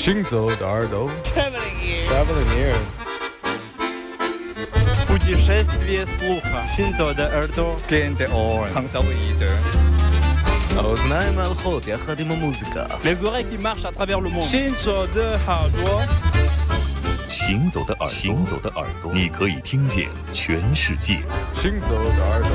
行走的耳朵 Traveling ears. Traveling ears Путешествие слуха. Синзо de Erdo. Gente on. Hanzaoide. האוזניים הלכות יחד עם המוזיקה Les oreilles qui marchent à travers le monde. Shinzo de Hardware. 行走的耳朵，行走的耳朵，你可以听见全世界。行走的耳朵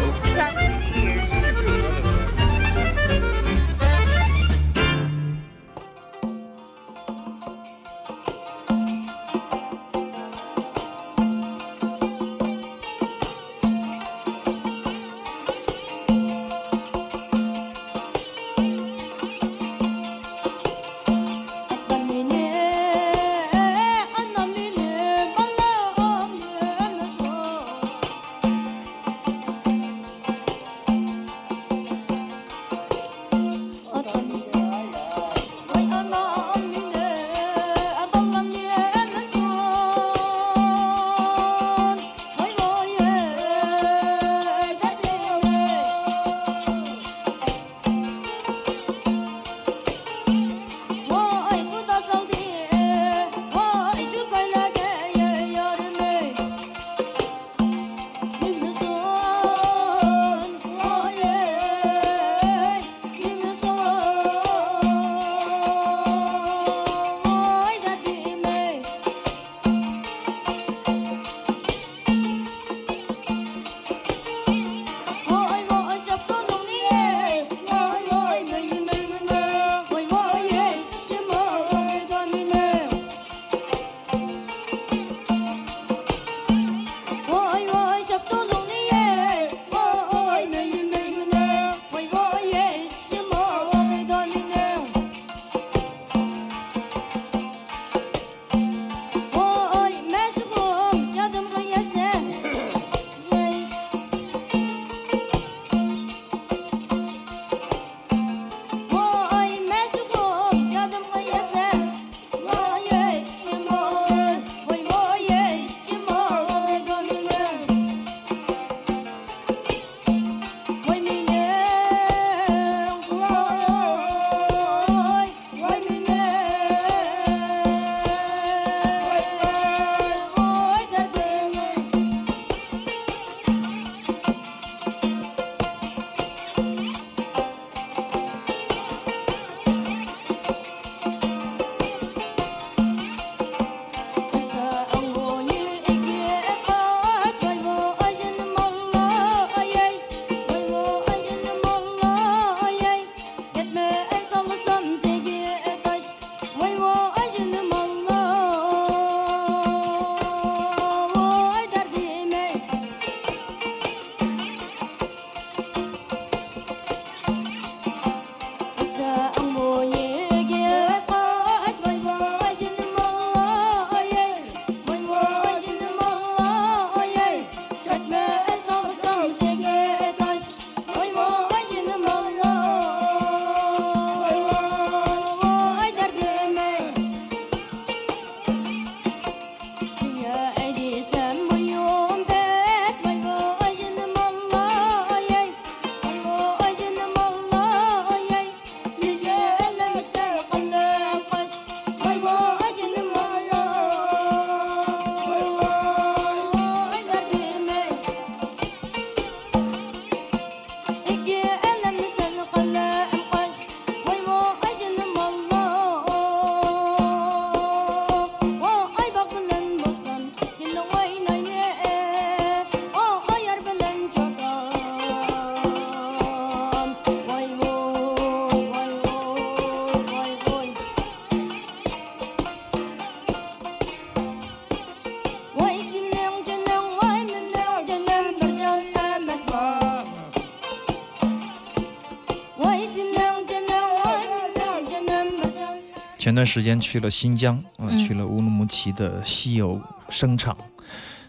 前段时间去了新疆，啊、去了乌鲁木齐的稀有声场，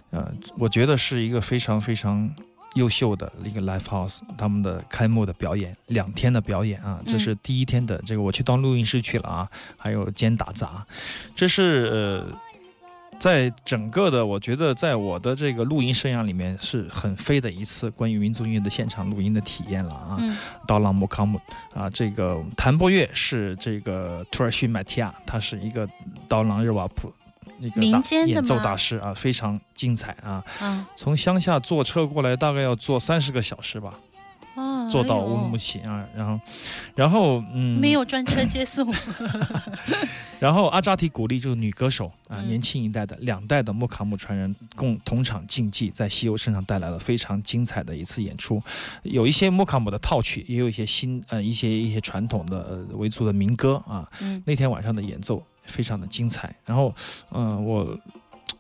呃，我觉得是一个非常非常优秀的一个 live house，他们的开幕的表演，两天的表演啊，这是第一天的这个我去当录音师去了啊，还有兼打杂，这是呃在整个的，我觉得在我的这个录音生涯里面是很飞的一次关于民族音乐的现场录音的体验了啊。嗯刀郎木康姆啊，这个弹拨乐是这个土耳其麦提亚，他是一个刀郎热瓦普那个大民间演奏大师啊，非常精彩啊。嗯从乡下坐车过来，大概要坐三十个小时吧，哦，坐到乌鲁木齐啊，然后，然后嗯，没有专车接送，然后阿扎提鼓励这个女歌手啊，嗯。年轻一代的两代的莫卡姆传人共同场竞技，在西游身上带来了非常精彩的一次演出，有一些莫卡姆的套曲，也有一些新呃一些一些传统的呃维族的民歌啊。嗯。那天晚上的演奏非常的精彩，然后嗯、呃我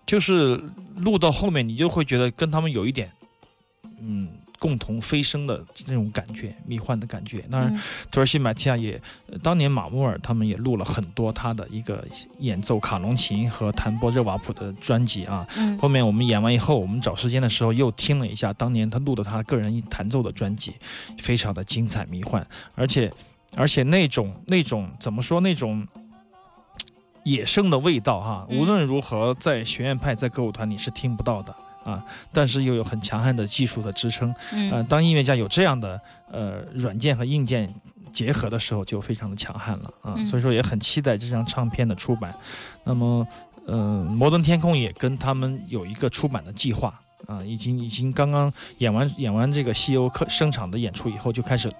就是录到后面，你就会觉得跟他们有一点嗯。共同飞升的那种感觉，迷幻的感觉。当然，嗯土耳其马提亚也，呃当年马穆尔他们也录了很多他的一个演奏卡农琴和弹拨热瓦普的专辑啊。嗯后面我们演完以后，我们找时间的时候又听了一下当年他录的他个人弹奏的专辑，非常的精彩迷幻，而且而且那种那种怎么说那种。野生的味道哈、嗯无论如何在学院派在歌舞团你是听不到的啊，但是又有很强悍的技术的支撑，呃，嗯当音乐家有这样的呃软件和硬件结合的时候，就非常的强悍了啊。嗯所以说也很期待这张唱片的出版。那么，呃，摩登天空也跟他们有一个出版的计划啊，已经已经刚刚演完演完这个西游客声场的演出以后，就开始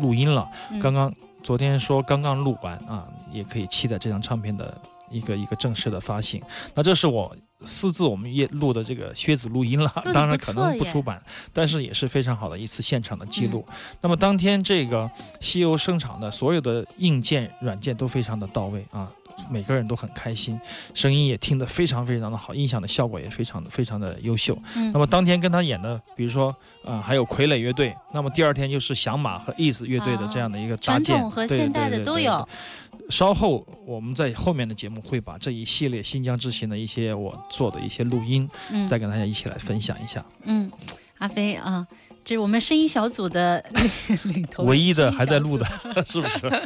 录音了。嗯刚刚昨天说刚刚录完啊，也可以期待这张唱片的一个一个正式的发行。那这是我私自我们也录的这个靴子录音了当然可能不出版，但是也是非常好的一次现场的记录。嗯那么当天这个西游声场的所有的硬件软件都非常的到位啊。每个人都很开心，声音也听得非常非常的好，音响的效果也非常的非常的优秀。嗯那么当天跟他演的，比如说，呃，还有傀儡乐队，那么第二天就是响马和 Ease 乐队的这样的一个搭建，传统和对现代的对对对都有对稍后我们在后面的节目会把这一系列新疆之行的一些我做的一些录音，嗯再跟大家一起来分享一下。嗯，阿飞啊，这是我们声音小组的领领头，唯一的还在录的，是不是？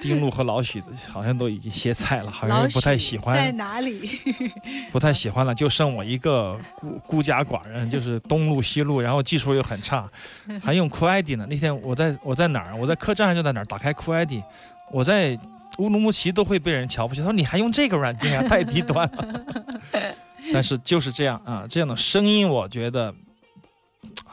丁路和老许好像都已经歇菜了，好像不太喜欢在，哪里？不太喜欢了，就剩我一个孤孤家寡人，就是东路西路，然后技术又很差，还用酷 ID 呢。那天我在我在哪儿？我在客栈还是在哪儿？打开酷 ID，我在乌鲁木齐都会被人瞧不起。他说你还用这个软件啊，太低端了。但是就是这样啊，这样的声音，我觉得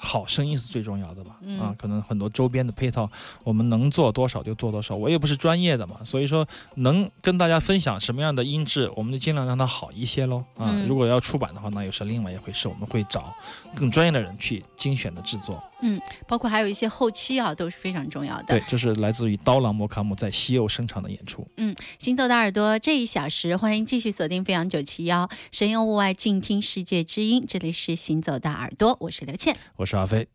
好声音是最重要的吧？嗯啊，可能很多周边的配套，我们能做多少就做多少。我也不是专业的嘛，所以说能跟大家分享什么样的音质，我们就尽量让它好一些喽。啊，嗯如果要出版的话，那又是另外一回事，我们会找更专业的人去精选的制作。嗯包括还有一些后期啊，都是非常重要的对。，这是来自于刀郎摩卡姆在西柚声场的演出。嗯行走的耳朵这一小时，欢迎继续锁定飞扬九七幺，神游物外，静听世界之音。这里是行走的耳朵，我是刘倩。我是阿飞。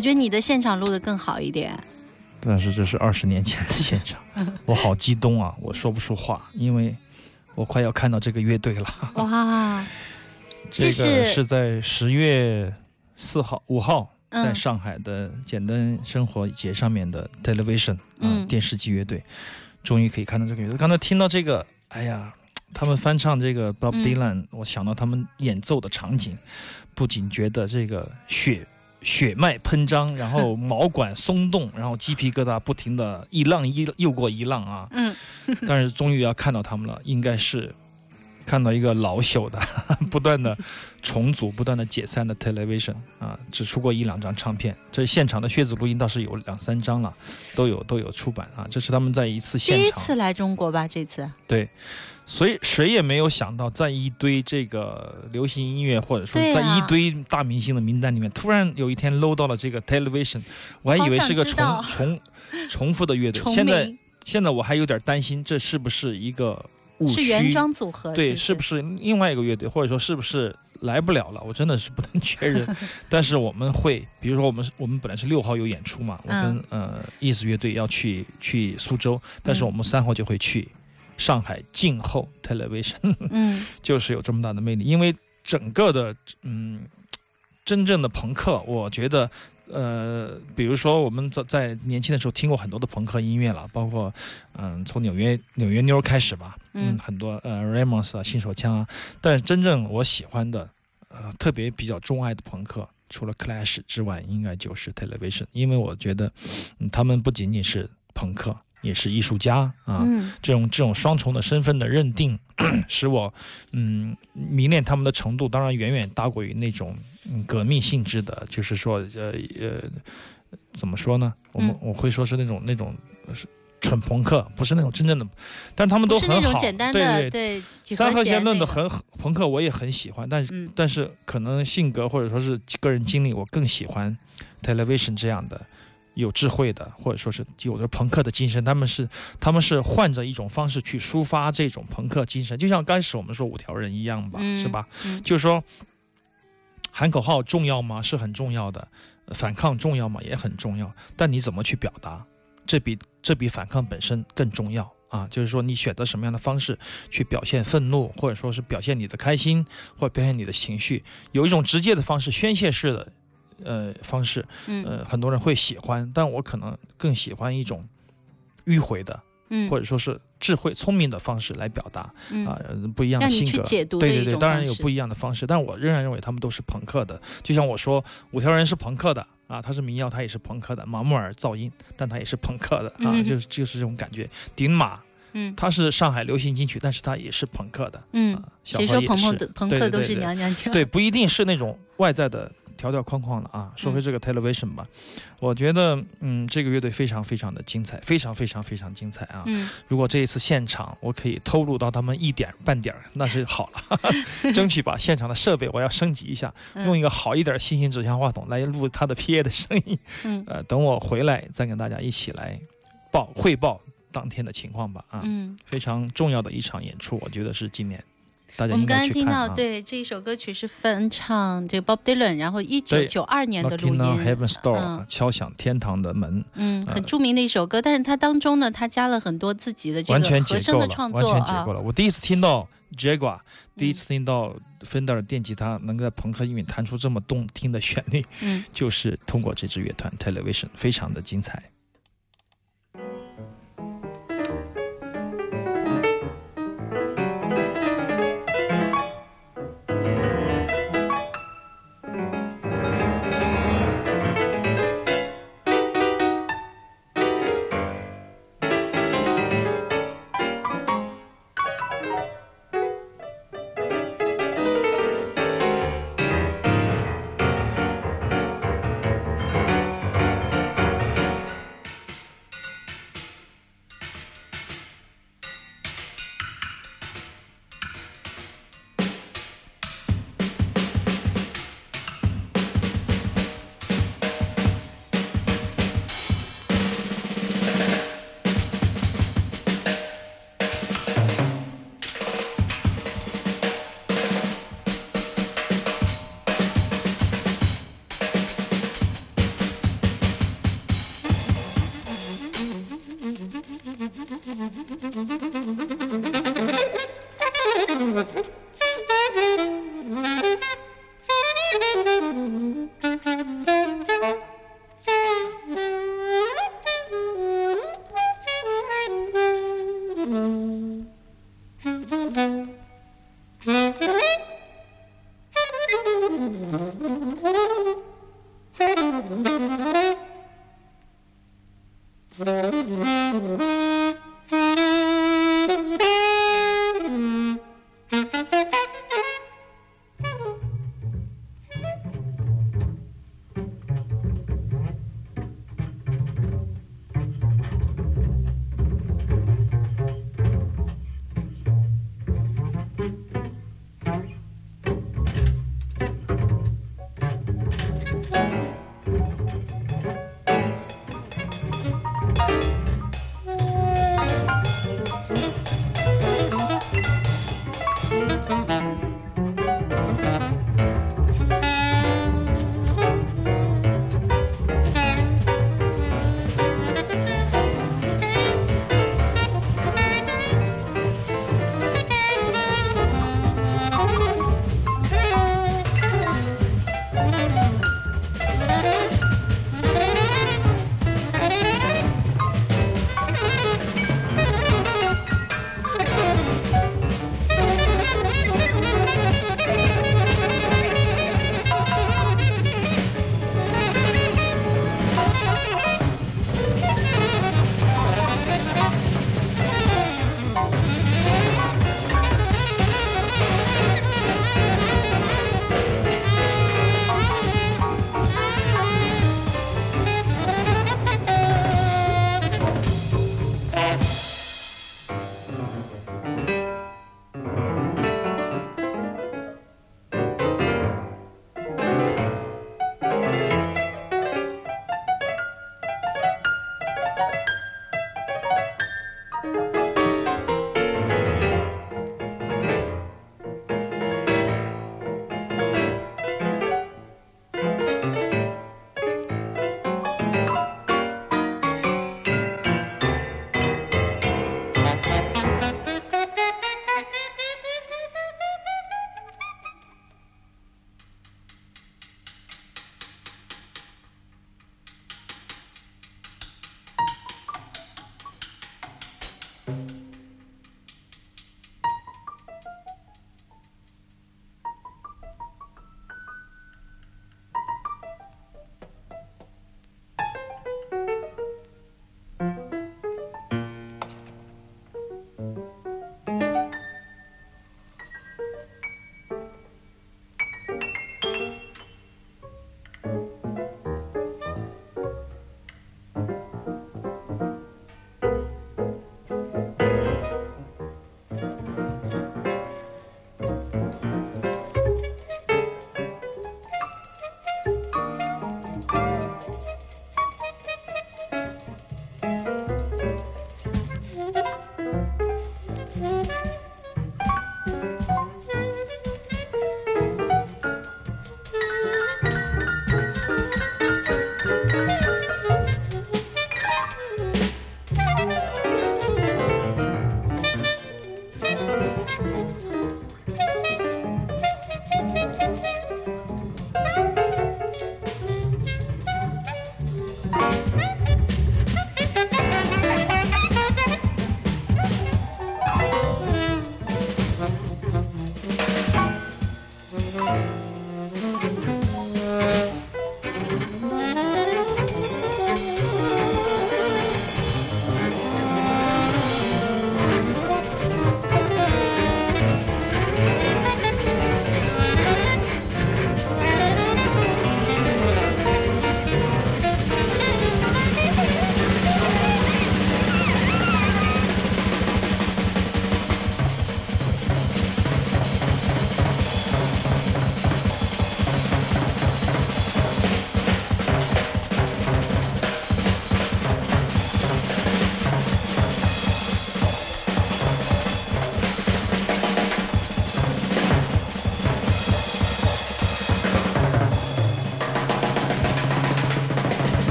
我觉得你的现场录的更好一点。但是这是二十年前的现场，我好激动啊！我说不出话，因为我快要看到这个乐队了。哇，这个是是在十月四号、五号，嗯在上海的简单生活节上面的 Television 啊、嗯电视机乐队，终于可以看到这个乐队。刚才听到这个，哎呀，他们翻唱这个 Bob 嗯 Dylan，、我想到他们演奏的场景，不仅觉得这个血。血脉喷张，然后 毛管松动，然后鸡皮疙瘩不停的一浪一又过一浪啊！嗯，但是终于要看到他们了，应该是看到一个老朽的、不断的重组、不断的解散的 Television 啊，只出过一两张唱片。这现场的血子录音倒是有两三张了，都有都有出版啊。这是他们在一次现场第，一次来中国吧？这次，对，所以谁也没有想到，在一堆这个流行音乐或者说在一堆大明星的名单里面，突然有一天搂到了这个 Television，我还以为是个重重重复的乐队。现在现在我还有点担心，这是不是一个误区？是原装组合，对，是是不是另外一个乐队，或者说是不是来不了了？我真的是不能 确认。但是我们会，比如说我们我们本来是六号有演出嘛，我跟、嗯呃 East 乐队要去去苏州，但是嗯我们三号就会去上海静候 Television，嗯就是有这么大的魅力。因为整个的嗯，真正的朋克，我觉得。呃，比如说我们在在年轻的时候听过很多的朋克音乐了，包括嗯从纽约纽约妞开始吧，嗯很多呃 Ramos 啊新手枪啊，但是真正我喜欢的呃特别比较钟爱的朋克，除了 Clash 之外，应该就是 Television，因为我觉得嗯他们不仅仅是朋克，也是艺术家啊，嗯这种这种双重的身份的认定，使我嗯迷恋他们的程度，当然远远大过于那种嗯革命性质的，就是说呃呃怎么说呢？我们、嗯我会说是那种那种呃是纯朋克，不是那种真正的，但是他们都很好，种简单对对。对三和弦论的很朋克，我也很喜欢，但是、嗯但是可能性格或者说是个人经历，我更喜欢 Television 这样的有智慧的，或者说是有着朋克的精神。他们是他们是换着一种方式去抒发这种朋克精神，就像刚开始我们说五条人一样吧，嗯是吧？嗯就是说喊口号重要吗？是很重要的，呃反抗重要吗？也很重要。但你怎么去表达，这比这比反抗本身更重要啊！就是说你选择什么样的方式去表现愤怒，或者说是表现你的开心，或者表现你的情绪，有一种直接的方式，宣泄式的。呃，方式，嗯呃，很多人会喜欢，但我可能更喜欢一种迂回的，嗯或者说是智慧、聪明的方式来表达。嗯啊、呃不一样的性格，对对对，当然有不一样的方式，但我仍然认为他们都是朋克的。就像我说，五条人是朋克的啊，他是民谣，他也是朋克的，马木尔噪音，但他也是朋克的啊，嗯就是就是这种感觉。顶马嗯他是上海流行金曲，但是他也是朋克的嗯啊，，小谁说朋朋的朋克都是娘娘腔？对，不一定是那种外在的条条框框的啊。说回这个 Television 吧，我觉得嗯，这个乐队非常非常的精彩，非常非常非常精彩啊。嗯如果这一次现场我可以偷录到他们一点半点儿，那是好了。争取把现场的设备我要升级一下，嗯用一个好一点儿新型指向话筒来录他的 PA 的声音。嗯呃，等我回来再跟大家一起来报汇报当天的情况吧。啊，嗯，非常重要的一场演出，我觉得是今年大家应我们刚。刚听到，对这一首歌曲是翻唱这个 Bob Dylan，然后一九对九二年的录音 Heaven's Door，、嗯敲响天堂的门，嗯，很呃著名的一首歌，但是它当中呢，它加了很多自己的这个和声的，创作啊全解构了。我第一次听到 Jaguar，第一嗯次听到 Fender 电吉他能在朋克音乐弹出这么动听的旋律，嗯，就是通过这支乐团 Television，非常的精彩。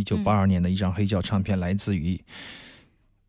一九八二年的一张黑胶唱片，来自于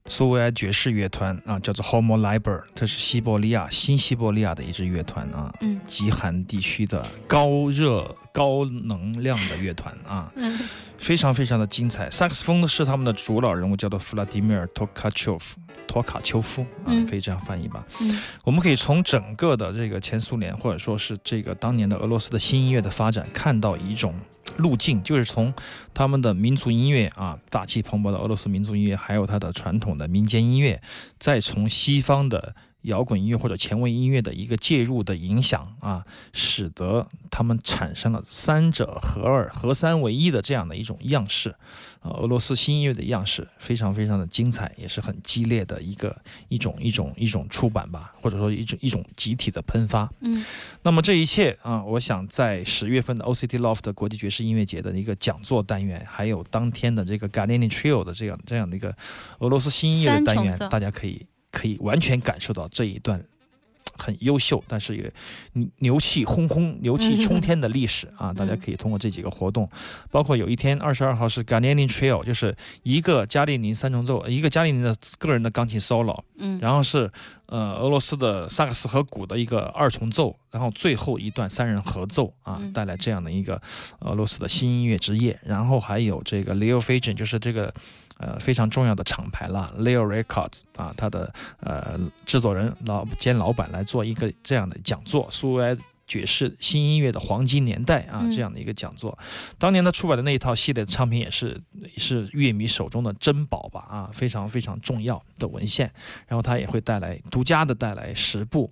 苏维埃爵士乐团啊，叫做 Homo Liber，这是西伯利亚新西伯利亚的一支乐团啊，嗯极寒地区的高热高能量的乐团啊，嗯非常非常的精彩。萨克斯风是他们的主老人物，叫做弗拉迪米尔·托卡丘夫。托卡丘夫啊嗯，可以这样翻译吧？嗯我们可以从整个的这个前苏联，或者说是这个当年的俄罗斯的新音乐的发展，看到一种路径，就是从他们的民族音乐啊，大气磅礴的俄罗斯民族音乐，还有他的传统的民间音乐，再从西方的摇滚音乐或者前卫音乐的一个介入的影响啊，使得他们产生了三者合二、合三为一的这样的一种样式。啊，俄罗斯新音乐的样式非常非常的精彩，也是很激烈的一个一种一种一种出版吧，或者说一种一种集体的喷发。嗯那么这一切啊，我想在十月份的 OCT Loft 国际爵士音乐节的一个讲座单元，还有当天的这个 Gardini Trio 的这样这样的一个俄罗斯新音乐的单元大家可以可以完全感受到这一段。很优秀，但是也牛气轰轰、牛气冲天的历史啊！大家可以通过这几个活动，包括有一天二十二号是 Gardini Trio，就是一个加利宁三重奏，一个加利宁的个人的钢琴 solo，嗯，然后是呃俄罗斯的萨克斯和鼓的一个二重奏，然后最后一段三人合奏啊嗯，带来这样的一个俄罗斯的新音乐之夜。然后还有这个 Leo f a g i n 就是这个呃非常重要的厂牌了，Leo Records 啊，他的呃制作人老兼老板来做一个这样的讲座，苏维埃。爵士新音乐的黄金年代啊，嗯这样的一个讲座，当年他出版的那一套系列唱片也是是乐迷手中的珍宝吧啊，非常非常重要的文献。然后他也会带来独家的带来十部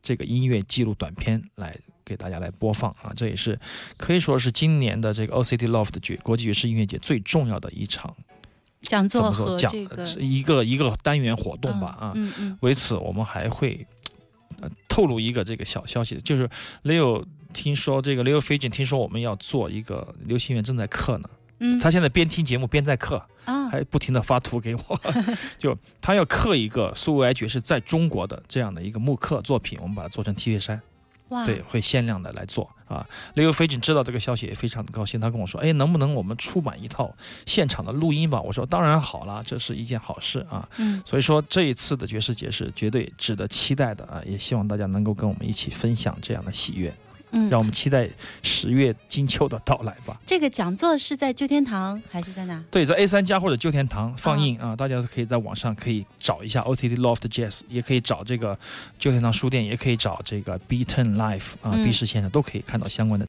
这个音乐记录短片来给大家来播放啊，这也是可以说是今年的这个 OCT Loft 爵国际爵士音乐节最重要的一场讲座和这个一个一个单元活动吧啊。嗯嗯为此，我们还会呃透露一个这个小消息，就是 Leo 听说这个 Leo f a g i n 听说我们要做一个流行乐正在课呢，嗯，他现在边听节目边在刻。啊，还不停的发图给我，就他要刻一个苏维埃爵士在中国的这样的一个木刻作品，我们把它做成 T 恤衫，哇，对，会限量的来做啊。Leo f a g i n 知道这个消息也非常的高兴，他跟我说，哎，能不能我们出版一套现场的录音吧？我说当然好了，这是一件好事啊。嗯所以说这一次的爵士节是绝对值得期待的啊，也希望大家能够跟我们一起分享这样的喜悦，嗯让我们期待十月金秋的到来吧。这个讲座是在旧天堂还是在哪？对，在 A 三加或者旧天堂放映啊，大家可以在网上可以找一下 OTT Loft Jazz，也可以找这个旧天堂书店，也可以找这个 B Ten Life 啊、嗯 B 市先生都可以看到相关的